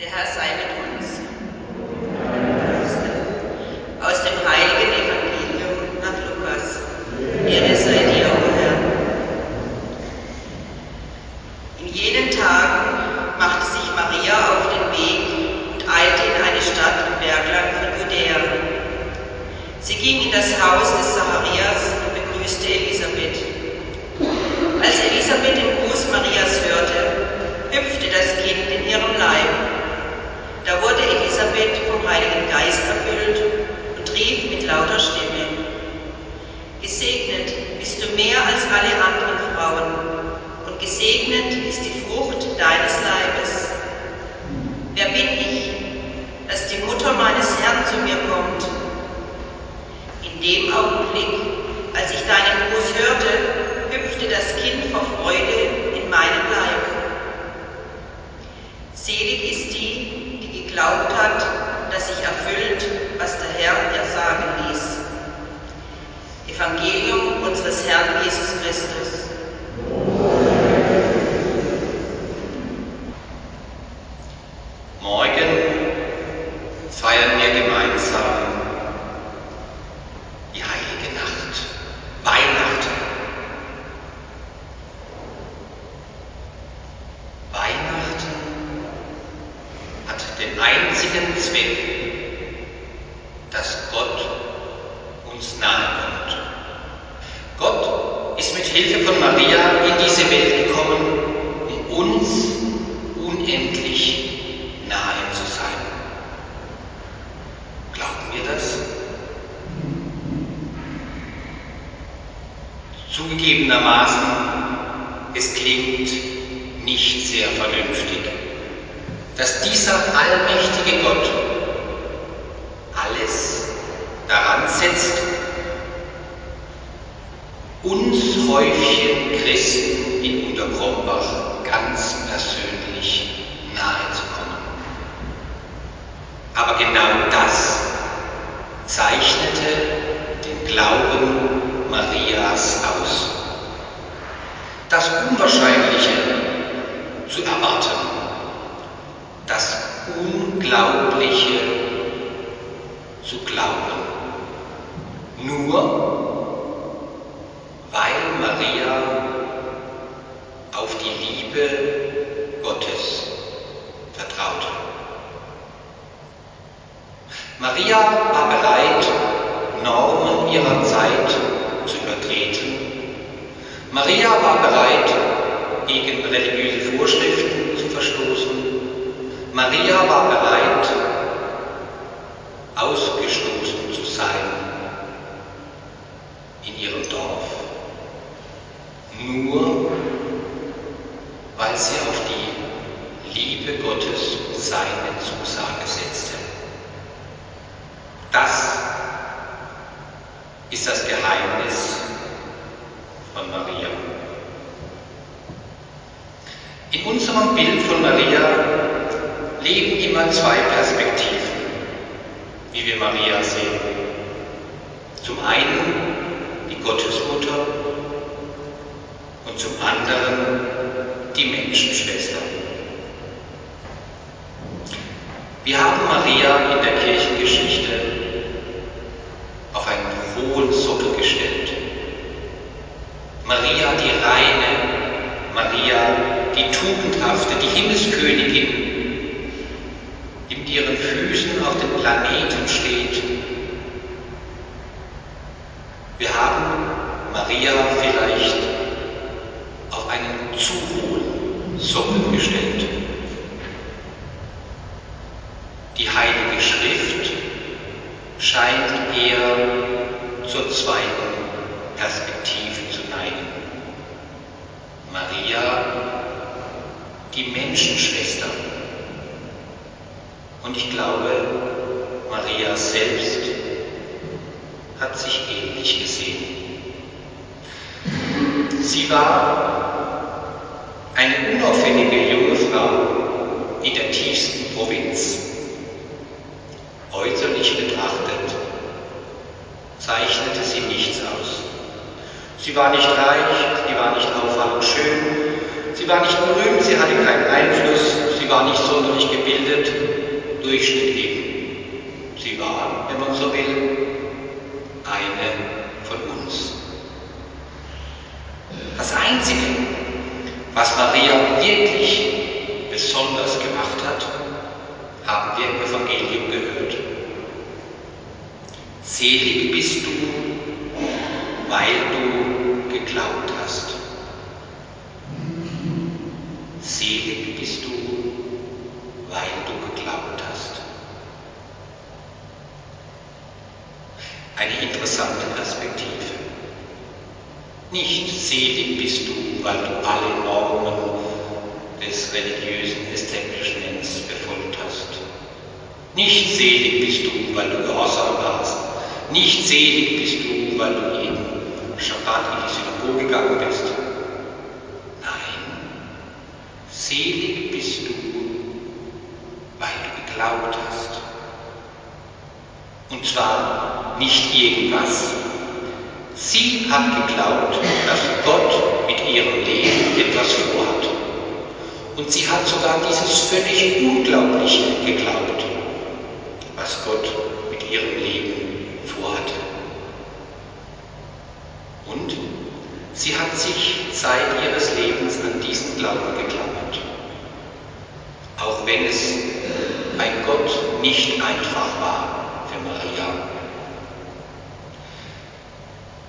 Der Herr sei mit uns. Aus dem heiligen Evangelium nach Lukas. Ehre sei dir, o Herr. In jenen Tagen machte sich Maria auf den Weg und eilte in eine Stadt im Bergland von Judäa. Sie ging in das Haus des Zacharias und begrüßte Elisabeth. Als Elisabeth den Gruß Marias hörte, hüpfte das Kind in ihrem Leib. Da wurde Elisabeth vom Heiligen Geist erfüllt und rief mit lauter Stimme, Gesegnet bist du mehr als alle anderen Frauen und gesegnet ist die Frucht deines Leibes. Wer bin ich, dass die Mutter meines Herrn zu mir kommt? In dem Augenblick, als ich deinen Gruß hörte, hüpfte das Kind vor Freude in meinem Leib. Selig ist die, geglaubt hat, dass sich erfüllt, was der Herr ihr sagen ließ. Evangelium unseres Herrn Jesus Christus. Morgen feiern wir gemeinsam die heilige Nacht, Weihnachten. den dass Gott uns nahe kommt. Gott ist mit Hilfe von Maria in diese Welt gekommen, um uns unendlich nahe zu sein. Glauben wir das? Zugegebenermaßen, es klingt nicht sehr vernünftig dass dieser allmächtige Gott alles daran setzt, uns Häufchen Christen in Unterkrombach ganz persönlich nahe zu kommen. Aber genau das zeichnete den Glauben Marias aus. Das Unwahrscheinliche zu erwarten das Unglaubliche zu glauben. Nur weil Maria auf die Liebe Gottes vertraute. Maria war bereit, Normen ihrer Zeit zu übertreten. Maria war bereit, gegen religiöse Vorschriften zu verstoßen. Maria war bereit, ausgestoßen zu sein in ihrem Dorf, nur weil sie auf die Liebe Gottes seine Zusage setzte. Das ist das Geheimnis von Maria. In unserem Bild von Maria leben immer zwei Perspektiven, wie wir Maria sehen. Zum einen die Gottesmutter und zum anderen die Menschenschwester. Wir haben Maria in der Kirchengeschichte auf einen hohen Sockel gestellt. Maria die reine, Maria die tugendhafte, die Himmelskönigin, ihren Füßen auf dem Planeten steht. Wir haben Maria vielleicht auf einen zu hohen Sockel gestellt. Die Heilige Schrift scheint eher zur zweiten Perspektive zu neigen. Maria, die Menschenschwester, und ich glaube, Maria selbst hat sich ähnlich gesehen. Sie war eine unauffällige junge Frau in der tiefsten Provinz. Äußerlich betrachtet zeichnete sie nichts aus. Sie war nicht reich, sie war nicht auffallend schön, Sie war nicht berühmt, sie hatte keinen Einfluss, sie war nicht sonderlich gebildet, Durchschnitt eben. Sie war, wenn man so will, eine von uns. Das Einzige, was Maria wirklich besonders gemacht hat, haben wir im Evangelium gehört. Selig bist du, weil du geglaubt hast. Selig weil du geglaubt hast. Eine interessante Perspektive. Nicht selig bist du, weil du alle Normen des religiösen Establishments befolgt hast. Nicht selig bist du, weil du gehorsam warst. Nicht selig bist du, weil du jeden Schabbat in die Synagoge gegangen bist. Nein, selig bist du, weil du geglaubt hast. Und zwar nicht irgendwas. Sie hat geglaubt, dass Gott mit ihrem Leben etwas vorhat. Und sie hat sogar dieses völlig Unglaubliche geglaubt, was Gott mit ihrem Leben vorhatte. Und sie hat sich Zeit ihres Lebens an diesen Glauben geklammert. Auch wenn es bei Gott nicht einfach war für Maria.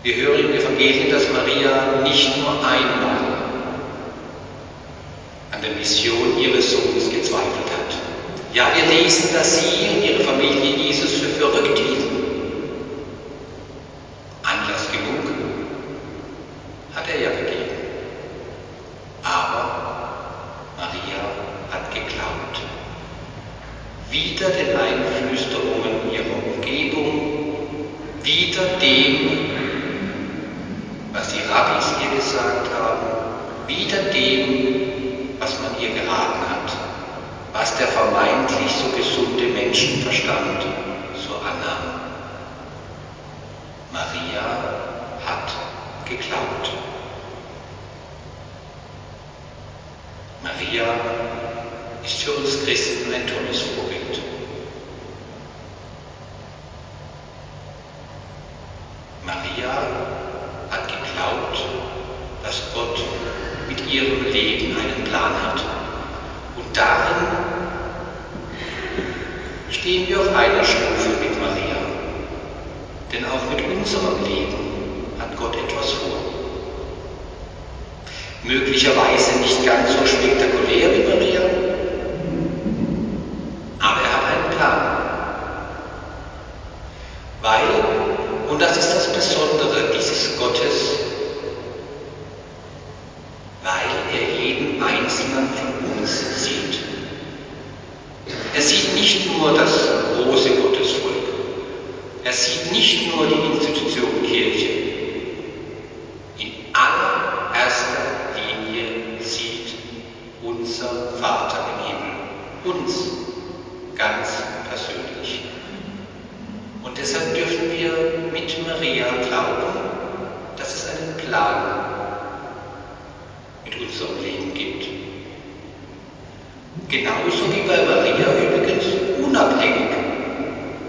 Wir hören im Evangelium, dass Maria nicht nur einmal an der Mission ihres Sohnes gezweifelt hat. Ja, wir lesen, dass sie und ihre Familie Jesus für verrückt hielten. Anlass genug hat er ja gegeben. Aber Maria hat geglaubt. Wieder den Einflüsterungen ihrer Umgebung, wieder dem, was die Rabbis ihr gesagt haben, wieder dem, was man ihr geraten hat, was der vermeintlich so gesunde Menschenverstand so annahm. Maria hat geglaubt. Maria ist für uns Christen ein tolles Vorbild. Maria hat geglaubt, dass Gott mit ihrem Leben einen Plan hat. Und darin stehen wir auf einer Stufe mit Maria. Denn auch mit unserem Leben hat Gott etwas vor. Möglicherweise nicht ganz so spektakulär wie Maria, aber er hat einen Plan. Weil, und das ist das Besondere dieses Gottes, weil er jeden einzelnen von uns sieht. Er sieht nicht nur das große Gottesvolk, er sieht nicht nur die Institution Kirche. In allererster Linie sieht unser Vater im Himmel uns ganz persönlich. Und deshalb dürfen wir mit Maria glauben, dass es einen Plan mit unserem Leben gibt. Genauso wie bei Maria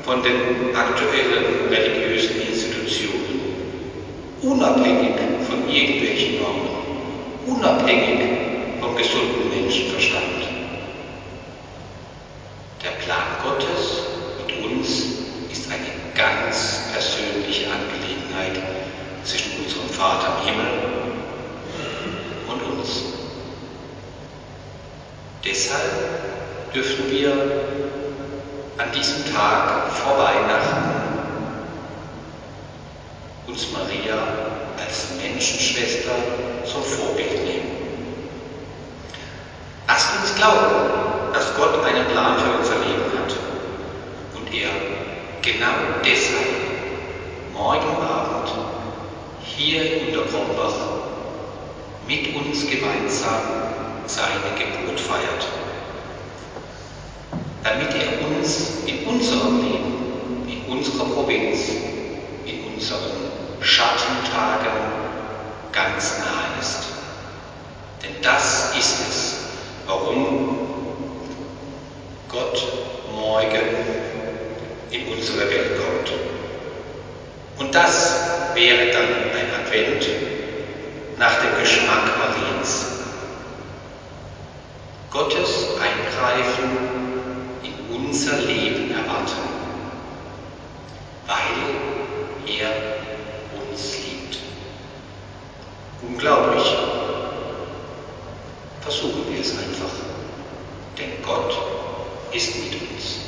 von den aktuellen religiösen Institutionen, unabhängig von irgendwelchen Normen, unabhängig vom gesunden Menschenverstand. Der Plan Gottes mit uns ist eine ganz persönliche Angelegenheit zwischen unserem Vater im Himmel und uns. Deshalb dürfen wir an diesem Tag vor Weihnachten uns Maria als Menschenschwester zum Vorbild nehmen. Lasst uns glauben, dass Gott einen Plan für unser Leben hat und er genau deshalb morgen Abend hier in Unterkrombach mit uns gemeinsam seine Geburt feiert. Damit er uns in unserem Leben, in unserer Provinz, in unseren Schattentagen ganz nahe ist. Denn das ist es, warum Gott morgen in unsere Welt kommt. Und das wäre dann ein Advent nach dem Geschmack Mariens. Gottes Eingreifen in unser Leben erwarten, weil er uns liebt. Unglaublich. Versuchen wir es einfach, denn Gott ist mit uns.